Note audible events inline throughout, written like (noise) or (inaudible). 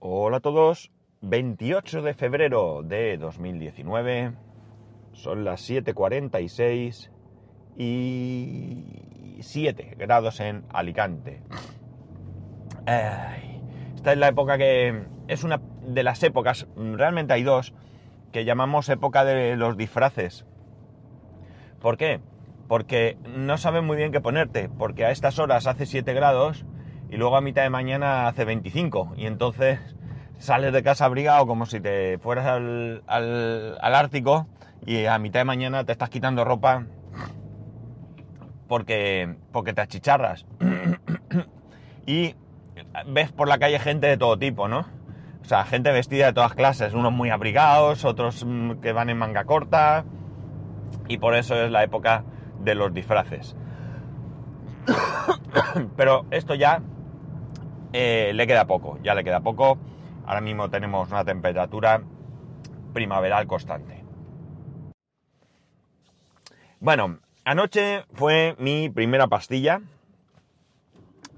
Hola a todos, 28 de febrero de 2019, son las 7.46 y 7 grados en Alicante. Esta es la época que es una de las épocas, realmente hay dos, que llamamos época de los disfraces. ¿Por qué? Porque no sabes muy bien qué ponerte, porque a estas horas hace 7 grados y luego a mitad de mañana hace 25 y entonces sales de casa abrigado como si te fueras al, al, Ártico y a mitad de mañana te estás quitando ropa porque, porque te achicharras. (coughs) y ves por la calle gente de todo tipo, ¿no? O sea, gente vestida de todas clases, unos muy abrigados, otros mm, que van en manga corta, y por eso es la época de los disfraces. (coughs) Pero esto ya eh, le queda poco, ya le queda poco. Ahora mismo tenemos una temperatura primaveral constante. Bueno, anoche fue mi primera pastilla.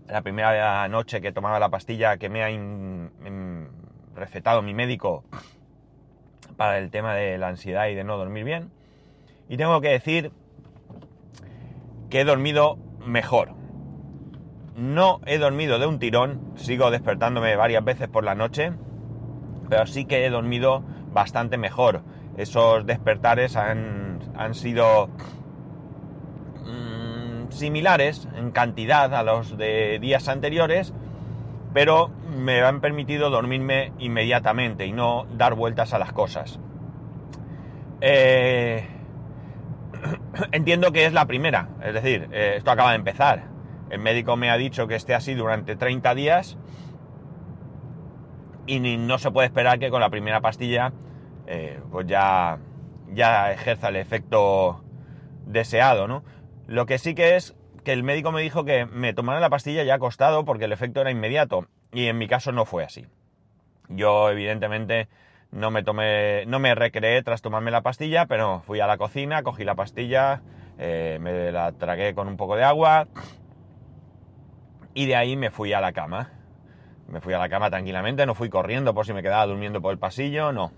La primera noche que tomaba la pastilla que me ha in, recetado mi médico para el tema de la ansiedad y de no dormir bien. Y tengo que decir que he dormido mejor. No he dormido de un tirón, sigo despertándome varias veces por la noche, pero sí que he dormido bastante mejor. Esos despertares han, han sido mmm, similares en cantidad a los de días anteriores, pero me han permitido dormirme inmediatamente y no dar vueltas a las cosas. Eh, (clears throat) entiendo que es la primera, es decir, eh, esto acaba de empezar. El médico me ha dicho que esté así durante 30 días y no se puede esperar que con la primera pastilla eh, pues ya, ya ejerza el efecto deseado, ¿no? Lo que sí que es que el médico me dijo que me tomara la pastilla ya acostado porque el efecto era inmediato y en mi caso no fue así. Yo evidentemente no me tomé, no me recreé tras tomarme la pastilla, pero fui a la cocina, cogí la pastilla, eh, me la tragué con un poco de agua y de ahí me fui a la cama. Me fui a la cama tranquilamente, no fui corriendo por si me quedaba durmiendo por el pasillo, no.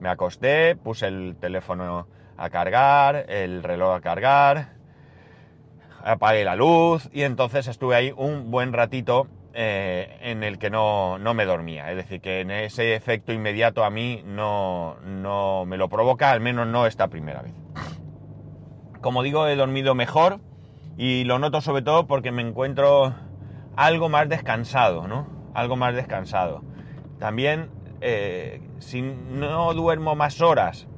Me acosté, puse el teléfono a cargar, el reloj a cargar, apagué la luz y entonces estuve ahí un buen ratito eh, en el que no, no, me dormía. Es decir, que en ese efecto inmediato a mí no, no me lo provoca, al menos no esta primera vez. Como digo, he dormido mejor y lo noto sobre todo porque me encuentro algo más descansado, ¿no? Algo más descansado. También, eh, si no duermo más horas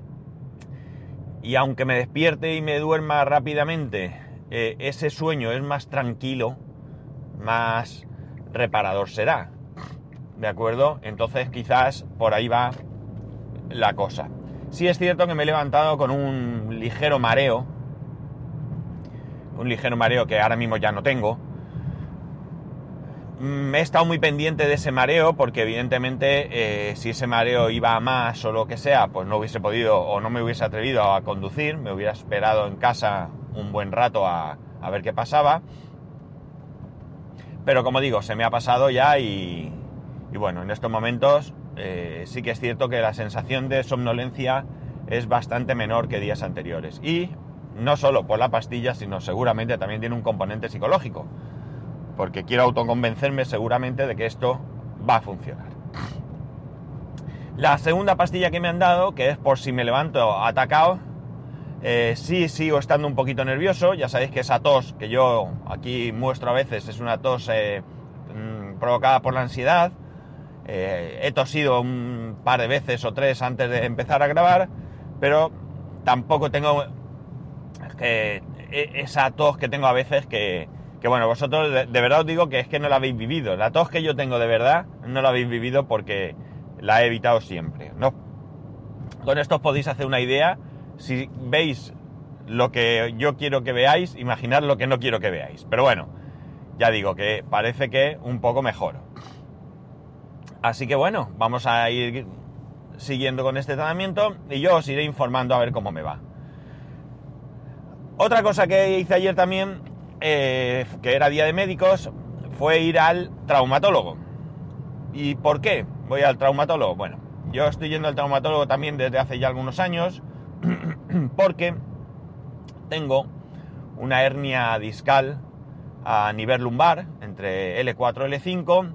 y aunque me despierte y me duerma rápidamente, eh, ese sueño es más tranquilo, más reparador será. ¿De acuerdo? Entonces quizás por ahí va la cosa. Sí es cierto que me he levantado con un ligero mareo. Un ligero mareo que ahora mismo ya no tengo. Me he estado muy pendiente de ese mareo porque evidentemente eh, si ese mareo iba a más o lo que sea, pues no hubiese podido o no me hubiese atrevido a conducir, me hubiera esperado en casa un buen rato a, ver qué pasaba. Pero como digo, se me ha pasado ya y, y bueno, en estos momentos eh, sí que es cierto que la sensación de somnolencia es bastante menor que días anteriores. Y no solo por la pastilla, sino seguramente también tiene un componente psicológico. Porque quiero autoconvencerme seguramente de que esto va a funcionar. La segunda pastilla que me han dado, que es por si me levanto atacado, eh, sí sigo estando un poquito nervioso, ya sabéis que esa tos que yo aquí muestro a veces es una tos eh, mmm, provocada por la ansiedad. Eh, he tosido un par de veces o tres antes de empezar a grabar, pero tampoco tengo e, esa tos que tengo a veces que, que bueno, vosotros de, verdad os digo que es que no la habéis vivido. La tos que yo tengo de verdad no la habéis vivido porque la he evitado siempre. ¿no? Con esto os podéis hacer una idea si veis lo que yo quiero que veáis, imaginad lo que no quiero que veáis. Pero bueno, ya digo que parece que un poco mejor. Así que bueno, vamos a ir siguiendo con este tratamiento y yo os iré informando a ver cómo me va. Otra cosa que hice ayer también, eh, que era día de médicos, fue ir al traumatólogo. ¿Y por qué? voy al traumatólogo. Bueno, yo estoy yendo al traumatólogo también desde hace ya algunos años (clears throat) porque tengo una hernia discal a nivel lumbar entre L4 y L5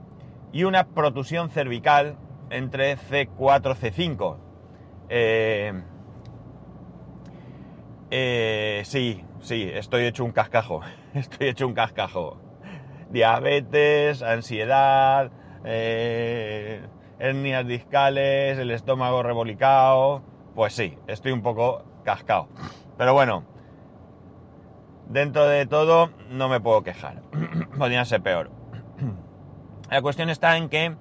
y una protusión cervical entre C4 y C5. Eh, eh, sí, sí, estoy hecho un cascajo. (laughs) (laughs) Estoy hecho un cascajo. Diabetes, ansiedad, eh, hernias discales, el estómago revolicado. Pues sí, estoy un poco cascado. Pero bueno, dentro de todo no me puedo quejar. (clears throat) Podría ser peor. (clears throat) La cuestión está en que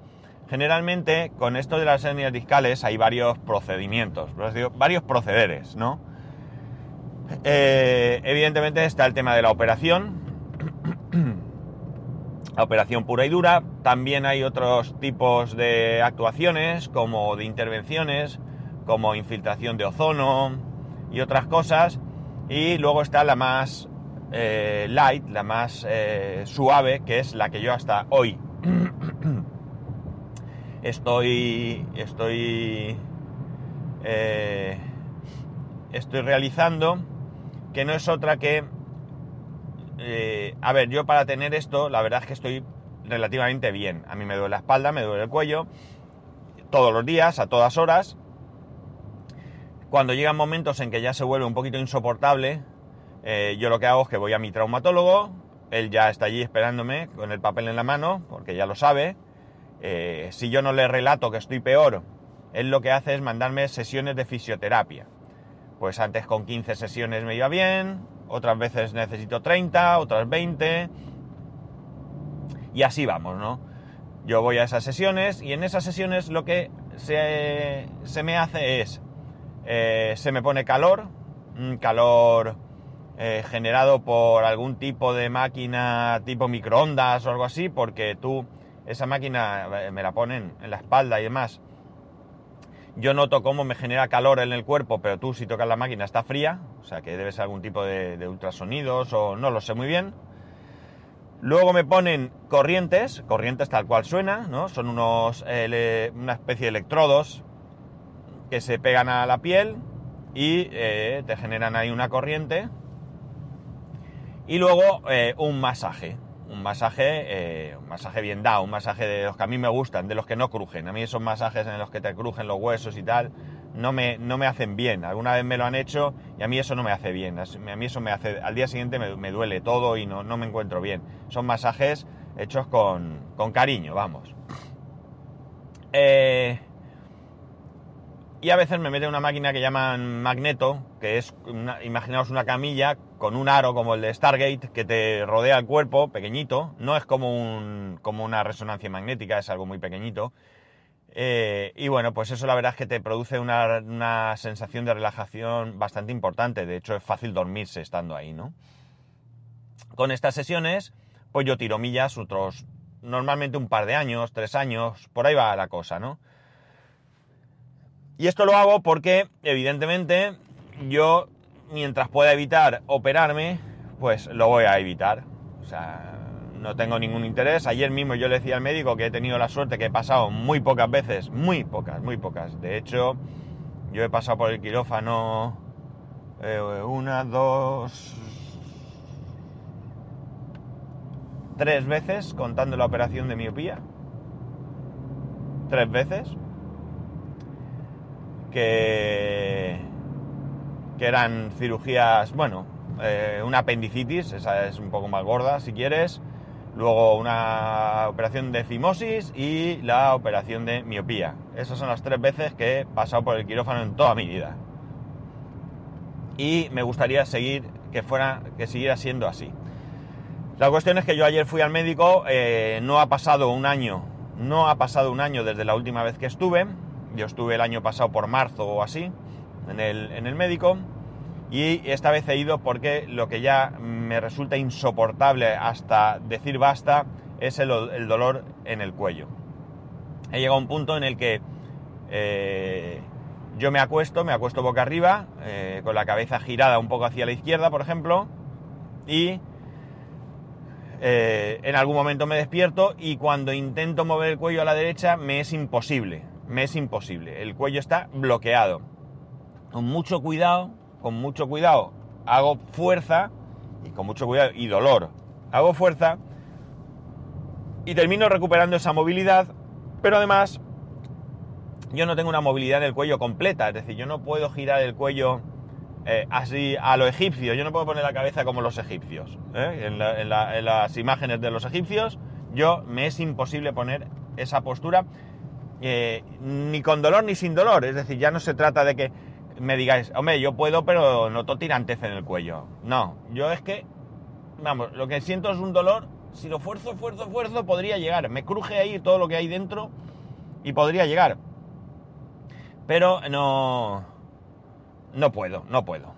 generalmente con esto de las hernias discales hay varios procedimientos, varios procederes, ¿no? Eh, evidentemente está el tema de la operación, (clears throat) la operación pura y dura. También hay otros tipos de actuaciones, como de intervenciones, como infiltración de ozono y otras cosas. Y luego está la más eh, light, la más eh, suave, que es la que yo hasta hoy (clears throat) estoy, estoy, estoy realizando, que no es otra que, eh, a ver, yo para tener esto, la verdad es que estoy relativamente bien. A mí me duele la espalda, me duele el cuello, todos los días, a todas horas. Cuando llegan momentos en que ya se vuelve un poquito insoportable, eh, yo lo que hago es que voy a mi traumatólogo, él ya está allí esperándome con el papel en la mano, porque ya lo sabe, eh, si yo no le relato que estoy peor, él lo que hace es mandarme sesiones de fisioterapia. Pues antes con 15 sesiones me iba bien, otras veces necesito 30, otras 20. Y así vamos, ¿no? Yo voy a esas sesiones y en esas sesiones lo que se, me hace es, eh, se me pone calor, calor eh, generado por algún tipo de máquina tipo microondas o algo así, porque tú esa máquina eh, me la ponen en la espalda y demás. Yo noto cómo me genera calor en el cuerpo, pero tú si tocas la máquina está fría, o sea que debe ser algún tipo de, ultrasonidos o no lo sé muy bien. Luego me ponen corrientes, corrientes tal cual suena, ¿no? Son unos, eh, una especie de electrodos que se pegan a la piel y eh, te generan ahí una corriente. Y luego un masaje un masaje, eh, un masaje bien dado, un masaje de los que a mí me gustan, de los que no crujen. A mí esos masajes en los que te crujen los huesos y tal, no me, no me hacen bien. Alguna vez me lo han hecho y a mí eso no me hace bien. A mí eso me hace, al día siguiente me, duele todo y no, no, me encuentro bien. Son masajes hechos con, con cariño, vamos. Eh, y a veces me mete una máquina que llaman magneto, que es, imaginaos una camilla con un aro como el de Stargate que te rodea el cuerpo, pequeñito. No es como, un, como una resonancia magnética, es algo muy pequeñito. Eh, y bueno, pues eso la verdad es que te produce una, una, sensación de relajación bastante importante. De hecho, es fácil dormirse estando ahí, ¿no? Con estas sesiones, pues yo tiro millas otros, normalmente un par de años, tres años, por ahí va la cosa, ¿no? Y esto lo hago porque, evidentemente, yo, mientras pueda evitar operarme, pues lo voy a evitar. O sea, no tengo ningún interés. Ayer mismo yo le decía al médico que he tenido la suerte que he pasado muy pocas veces, muy pocas, muy pocas. De hecho, yo he pasado por el quirófano eh, una, dos, tres veces, contando la operación de miopía. Tres veces que, eran cirugías, bueno, eh, una apendicitis, esa es un poco más gorda si quieres, luego una operación de fimosis y la operación de miopía. Esas son las tres veces que he pasado por el quirófano en toda mi vida. Y me gustaría seguir, que fuera, que siguiera siendo así. La cuestión es que yo ayer fui al médico, eh, no ha pasado un año, no ha pasado un año desde la última vez que estuve, yo estuve el año pasado por marzo o así en el, médico y esta vez he ido porque lo que ya me resulta insoportable hasta decir basta es el, dolor en el cuello. He llegado a un punto en el que eh, yo me acuesto, me acuesto boca arriba, eh, con la cabeza girada un poco hacia la izquierda, por ejemplo, y eh, en algún momento me despierto y cuando intento mover el cuello a la derecha me es imposible, me es imposible. El cuello está bloqueado. Con mucho cuidado, con mucho cuidado, hago fuerza y con mucho cuidado y dolor. Hago fuerza y termino recuperando esa movilidad, pero además yo no tengo una movilidad en el cuello completa, es decir, yo no puedo girar el cuello eh, así a lo egipcio, yo no puedo poner la cabeza como los egipcios. ¿eh? En, las imágenes de los egipcios, yo me es imposible poner esa postura eh, ni con dolor ni sin dolor, es decir, ya no se trata de que me digáis, hombre, yo puedo, pero noto tirantez en el cuello. No, yo es que, vamos, lo que siento es un dolor, si lo fuerzo, fuerzo, fuerzo, podría llegar. Me cruje ahí todo lo que hay dentro y podría llegar. Pero no, no puedo, no puedo.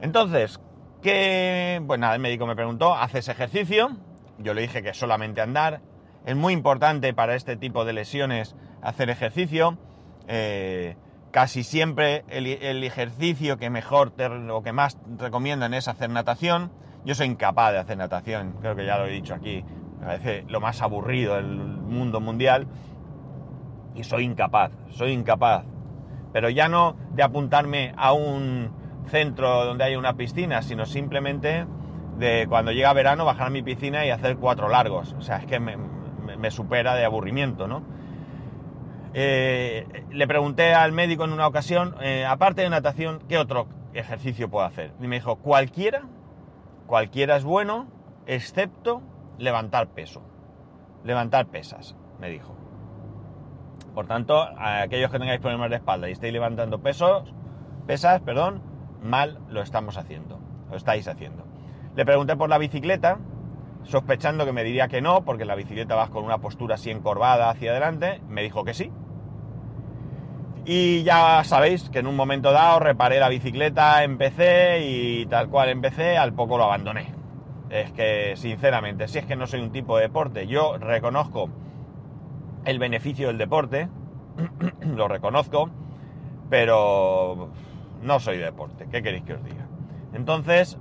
Entonces, que, pues nada, el médico me preguntó, ¿haces ejercicio? Yo le dije que solamente andar. Es muy importante para este tipo de lesiones hacer ejercicio. Eh, casi siempre el, ejercicio que mejor o que más recomiendan es hacer natación. Yo soy incapaz de hacer natación, creo que ya lo he dicho aquí. Me parece lo más aburrido del mundo mundial. Y soy incapaz, soy incapaz. Pero ya no de apuntarme a un centro donde haya una piscina, sino simplemente de cuando llega verano bajar a mi piscina y hacer cuatro largos. O sea, es que supera de aburrimiento, ¿no? Eh, le pregunté al médico en una ocasión, eh, aparte de natación, ¿qué otro ejercicio puedo hacer? Y me dijo, cualquiera, cualquiera es bueno, excepto levantar peso. Levantar pesas, me dijo. Por tanto, aquellos que tengáis problemas de espalda y estéis levantando pesos, pesas, perdón, mal lo estamos haciendo, lo estáis haciendo. Le pregunté por la bicicleta, sospechando que me diría que no, porque la bicicleta vas con una postura así encorvada hacia adelante, me dijo que sí. Y ya sabéis que en un momento dado reparé la bicicleta, empecé y tal cual empecé, al poco lo abandoné. Es que, sinceramente, si es que no soy un tipo de deporte, yo reconozco el beneficio del deporte, (clears throat) lo reconozco, pero no soy deporte. ¿Qué queréis que os diga? Entonces,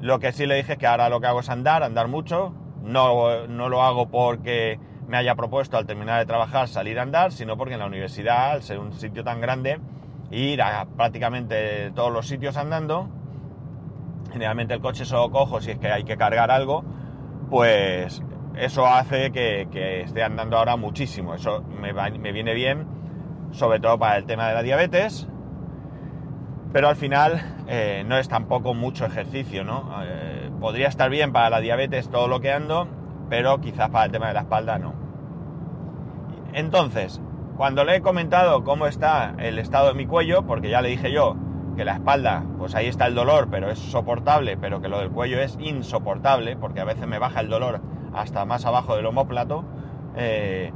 lo que sí le dije es que ahora lo que hago es andar, andar mucho. No, no lo hago porque me haya propuesto al terminar de trabajar salir a andar, sino porque en la universidad, al ser un sitio tan grande, ir a prácticamente todos los sitios andando, generalmente el coche solo cojo si es que hay que cargar algo, pues eso hace que, esté andando ahora muchísimo. Eso me, me viene bien, sobre todo para el tema de la diabetes, pero al final eh, no es tampoco mucho ejercicio, ¿no? Eh, podría estar bien para la diabetes todo lo que ando, pero quizás para el tema de la espalda no. Entonces, cuando le he comentado cómo está el estado de mi cuello, porque ya le dije yo que la espalda, pues ahí está el dolor, pero es soportable, pero que lo del cuello es insoportable, porque a veces me baja el dolor hasta más abajo del homóplato, eh,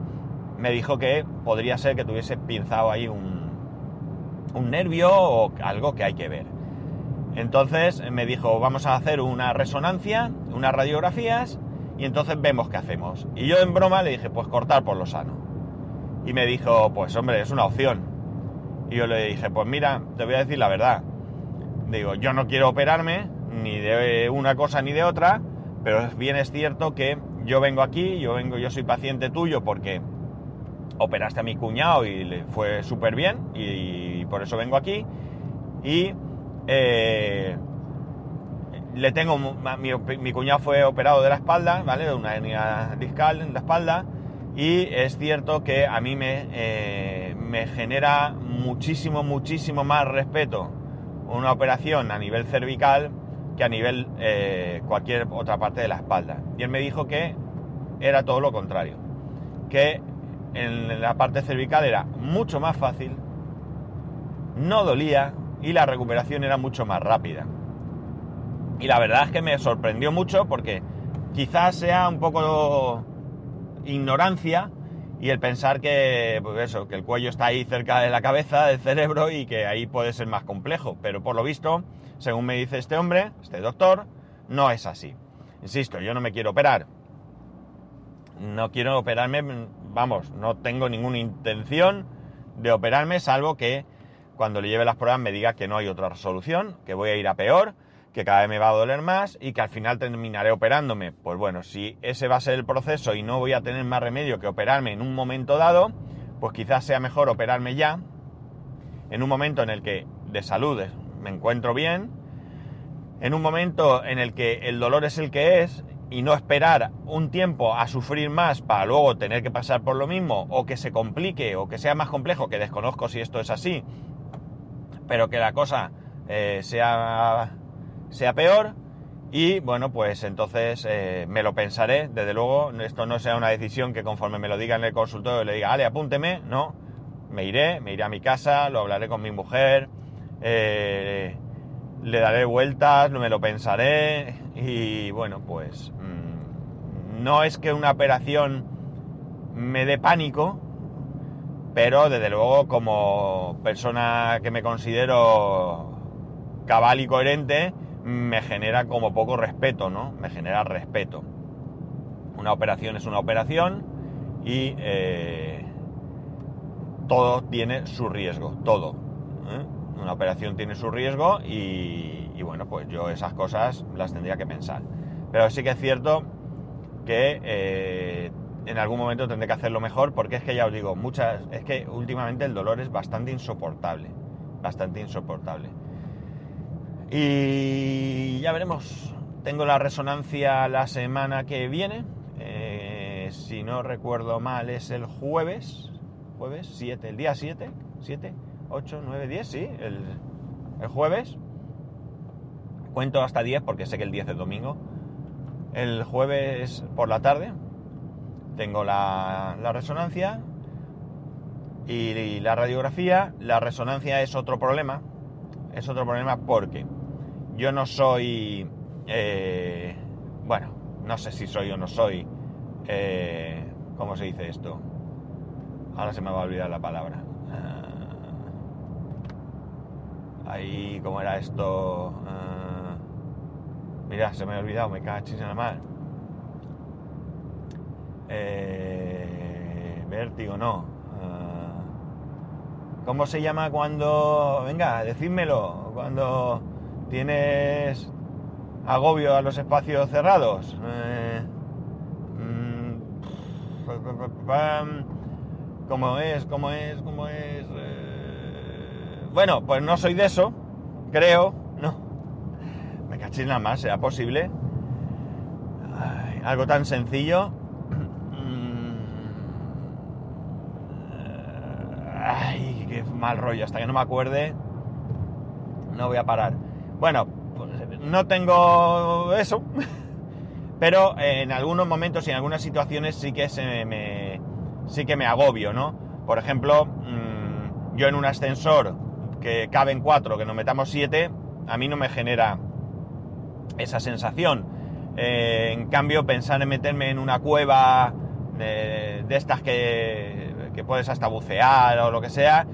me dijo que podría ser que tuviese pinzado ahí un, un nervio o algo que hay que ver. Entonces me dijo, vamos a hacer una resonancia, unas radiografías, y entonces vemos qué hacemos. Y yo en broma le dije, pues cortar por lo sano. Y me dijo, pues hombre, es una opción. Y yo le dije, pues mira, te voy a decir la verdad. Digo, yo no quiero operarme, ni de una cosa ni de otra, pero bien es cierto que yo vengo aquí, yo vengo, yo soy paciente tuyo porque operaste a mi cuñado y le fue súper bien y, por eso vengo aquí. Y eh, le tengo, mi, cuñado fue operado de la espalda, ¿vale? De una hernia discal en la espalda y es cierto que a mí me, eh, me genera muchísimo, muchísimo más respeto una operación a nivel cervical que a nivel eh, cualquier otra parte de la espalda. Y él me dijo que era todo lo contrario, que en la parte cervical era mucho más fácil, no dolía y la recuperación era mucho más rápida. Y la verdad es que me sorprendió mucho porque quizás sea un poco ignorancia y el pensar que, pues eso, que el cuello está ahí cerca de la cabeza, del cerebro y que ahí puede ser más complejo. Pero por lo visto, según me dice este hombre, este doctor, no es así. Insisto, yo no me quiero operar. No quiero operarme vamos, no tengo ninguna intención de operarme, salvo que cuando le lleve las pruebas me diga que no hay otra resolución, que voy a ir a peor, que cada vez me va a doler más y que al final terminaré operándome. Pues bueno, si ese va a ser el proceso y no voy a tener más remedio que operarme en un momento dado, pues quizás sea mejor operarme ya, en un momento en el que de salud me encuentro bien, en un momento en el que el dolor es el que es y no esperar un tiempo a sufrir más para luego tener que pasar por lo mismo o que se complique o que sea más complejo, que desconozco si esto es así, pero que la cosa eh, sea, sea peor. Y bueno, pues entonces eh, me lo pensaré, desde luego, esto no sea una decisión que conforme me lo diga en el consultorio le diga, vale, apúnteme, no, me iré, me iré a mi casa, lo hablaré con mi mujer, eh, le daré vueltas, me lo pensaré. Y bueno, pues mm, no es que una operación me dé pánico, pero desde luego como persona que me considero cabal y coherente, me genera como poco respeto, ¿no? Me genera respeto. Una operación es una operación y eh, todo tiene su riesgo, todo. ¿eh? Una operación tiene su riesgo y, bueno, pues yo esas cosas las tendría que pensar. Pero sí que es cierto que eh, en algún momento tendré que hacerlo mejor porque es que ya os digo, muchas, es que últimamente el dolor es bastante insoportable, bastante insoportable. Y ya veremos. Tengo la resonancia la semana que viene. Eh, si no recuerdo mal, es el jueves. Jueves 7, el día 7. 7, 8, 9, 10, sí. El, el jueves. Cuento hasta 10 porque sé que el 10 es domingo. El jueves por la tarde tengo la, resonancia y, la radiografía. La resonancia es otro problema. Es otro problema porque yo no soy, eh, bueno, no sé si soy o no soy, eh, ¿cómo se dice esto? Ahora se me va a olvidar la palabra. Uh, ahí, ¿cómo era esto? Uh, mira, se me ha olvidado, me cachis en la mal. Eh, vértigo, no. Uh, ¿Cómo se llama cuando... Venga, decídmelo. Cuando tienes agobio a los espacios cerrados. Eh, mm, ¿Cómo es? ¿Cómo es? ¿Cómo es? Eh, bueno, pues no soy de eso, creo, no. Me cachis nada más, ¿será posible? algo tan sencillo. Mm, ay, qué mal rollo, hasta que no me acuerde, no voy a parar. Bueno, pues, no tengo eso, (laughs) pero en algunos momentos y en algunas situaciones sí que, se me, sí que me agobio, ¿no? Por ejemplo, mm, yo en un ascensor que caben cuatro, que nos metamos siete, a mí no me genera esa sensación. Eh, en cambio, pensar en meterme en una cueva de, estas que, que, puedes hasta bucear o lo que sea,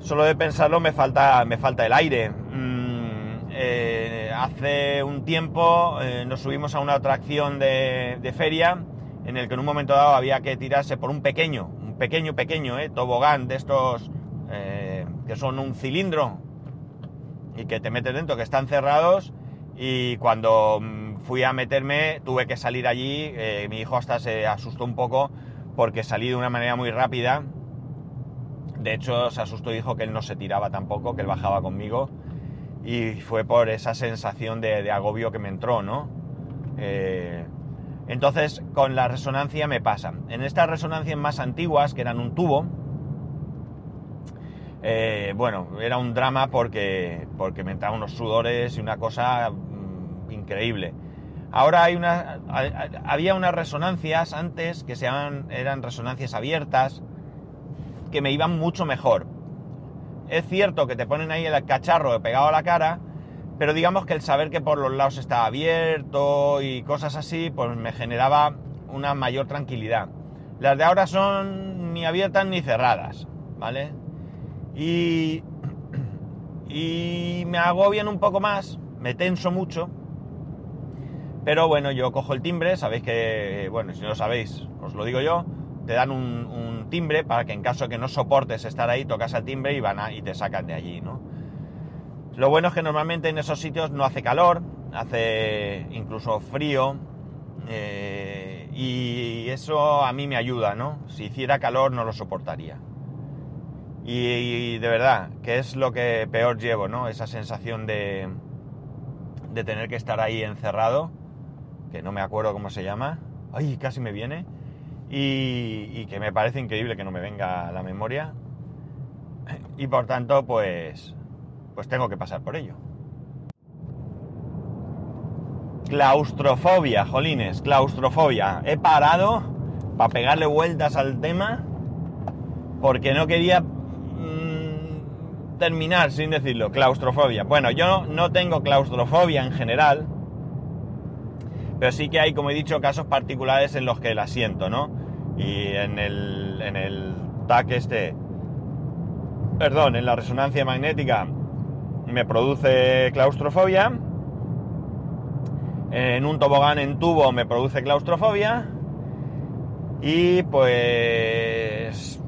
solo de pensarlo me falta, me falta el aire. Mm, eh, hace un tiempo eh, nos subimos a una atracción de, feria en el que en un momento dado había que tirarse por un pequeño, un pequeño, pequeño, eh, tobogán de estos que son un cilindro y que te metes dentro, que están cerrados y cuando mm, fui a meterme tuve que salir allí, mi hijo hasta se asustó un poco porque salí de una manera muy rápida. De hecho, se asustó y dijo que él no se tiraba tampoco, que él bajaba conmigo y fue por esa sensación de, agobio que me entró, ¿no? Eh, entonces, con la resonancia me pasa. En estas resonancias más antiguas, que eran un tubo, eh, bueno, era un drama porque, porque me entraban unos sudores y una cosa mm, increíble. Ahora hay una, había unas resonancias antes que se llaman, eran resonancias abiertas, que me iban mucho mejor. Es cierto que te ponen ahí el cacharro pegado a la cara, pero digamos que el saber que por los lados estaba abierto y cosas así, pues me generaba una mayor tranquilidad. Las de ahora son ni abiertas ni cerradas, ¿vale? Y, (clears throat) y me agobian un poco más, me tenso mucho, pero bueno, yo cojo el timbre, sabéis que, bueno, si no lo sabéis, os lo digo yo, te dan un, timbre para que en caso que no soportes estar ahí, tocas al timbre y van y te sacan de allí, ¿no? Lo bueno es que normalmente en esos sitios no hace calor, hace incluso frío, eh, y eso a mí me ayuda, ¿no? Si hiciera calor no lo soportaría. Y, de verdad, que es lo que peor llevo, ¿no? Esa sensación de, de tener que estar ahí encerrado, que no me acuerdo cómo se llama. Ay, casi me viene. Y, y, que me parece increíble que no me venga a la memoria. Y por tanto, pues, pues tengo que pasar por ello. Claustrofobia, jolines, claustrofobia. He parado para pegarle vueltas al tema porque no quería mmm, terminar sin decirlo. Claustrofobia. Bueno, yo no tengo claustrofobia en general, pero sí que hay, como he dicho, casos particulares en los que la siento, ¿no? Y en el, en el TAC este, perdón, en la resonancia magnética me produce claustrofobia. En un tobogán en tubo me produce claustrofobia. Y pues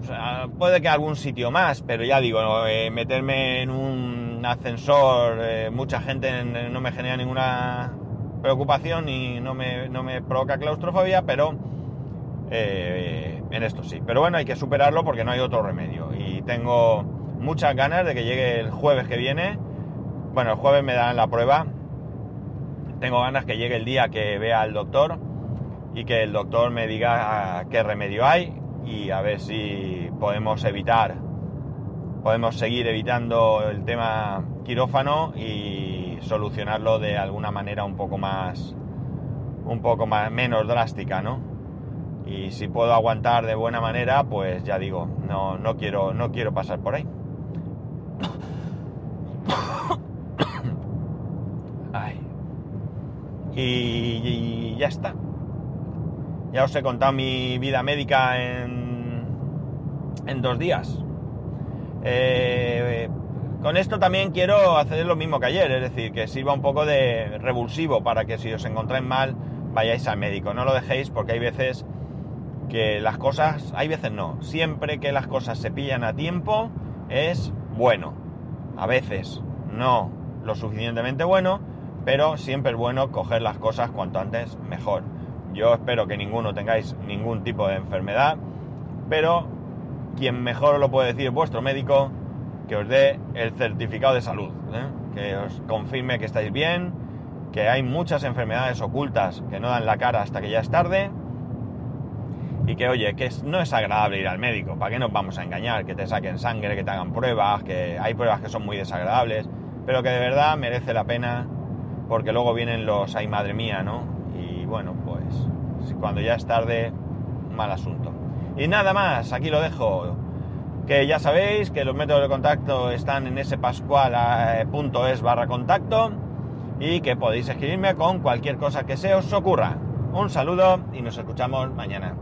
puede que algún sitio más, pero ya digo, eh, meterme en un ascensor, eh, mucha gente no me genera ninguna preocupación y no me, no me provoca claustrofobia, pero eh, en esto sí. Pero bueno, hay que superarlo porque no hay otro remedio y tengo muchas ganas de que llegue el jueves que viene. Bueno, el jueves me dan la prueba tengo ganas que llegue el día que vea al doctor y que el doctor me diga qué remedio hay y a ver si podemos evitar, podemos seguir evitando el tema quirófano y solucionarlo de alguna manera un poco más, un poco más, menos drástica, ¿no? Y si puedo aguantar de buena manera, pues ya digo, no, no quiero, no quiero pasar por ahí. y, ya está. Ya os he contado mi vida médica en, en dos días. Eh, con esto también quiero hacer lo mismo que ayer, es decir, que sirva un poco de revulsivo para que si os encontráis mal vayáis al médico. No lo dejéis porque hay veces que las cosas, hay veces no, siempre que las cosas se pillan a tiempo es bueno. A veces no lo suficientemente bueno, pero siempre es bueno coger las cosas cuanto antes mejor. Yo espero que ninguno tengáis ningún tipo de enfermedad, pero quien mejor lo puede decir es vuestro médico, que os dé el certificado de salud, ¿eh? que os confirme que estáis bien, que hay muchas enfermedades ocultas que no dan la cara hasta que ya es tarde, y que oye, que no es agradable ir al médico, ¿para qué nos vamos a engañar? Que te saquen sangre, que te hagan pruebas, que hay pruebas que son muy desagradables, pero que de verdad merece la pena porque luego vienen los ay madre mía, ¿no? Y bueno, pues cuando ya es tarde, mal asunto. Y nada más, aquí lo dejo. Que ya sabéis que los métodos de contacto están en ese pascual.es barra contacto y que podéis escribirme con cualquier cosa que se os ocurra. Un saludo y nos escuchamos mañana.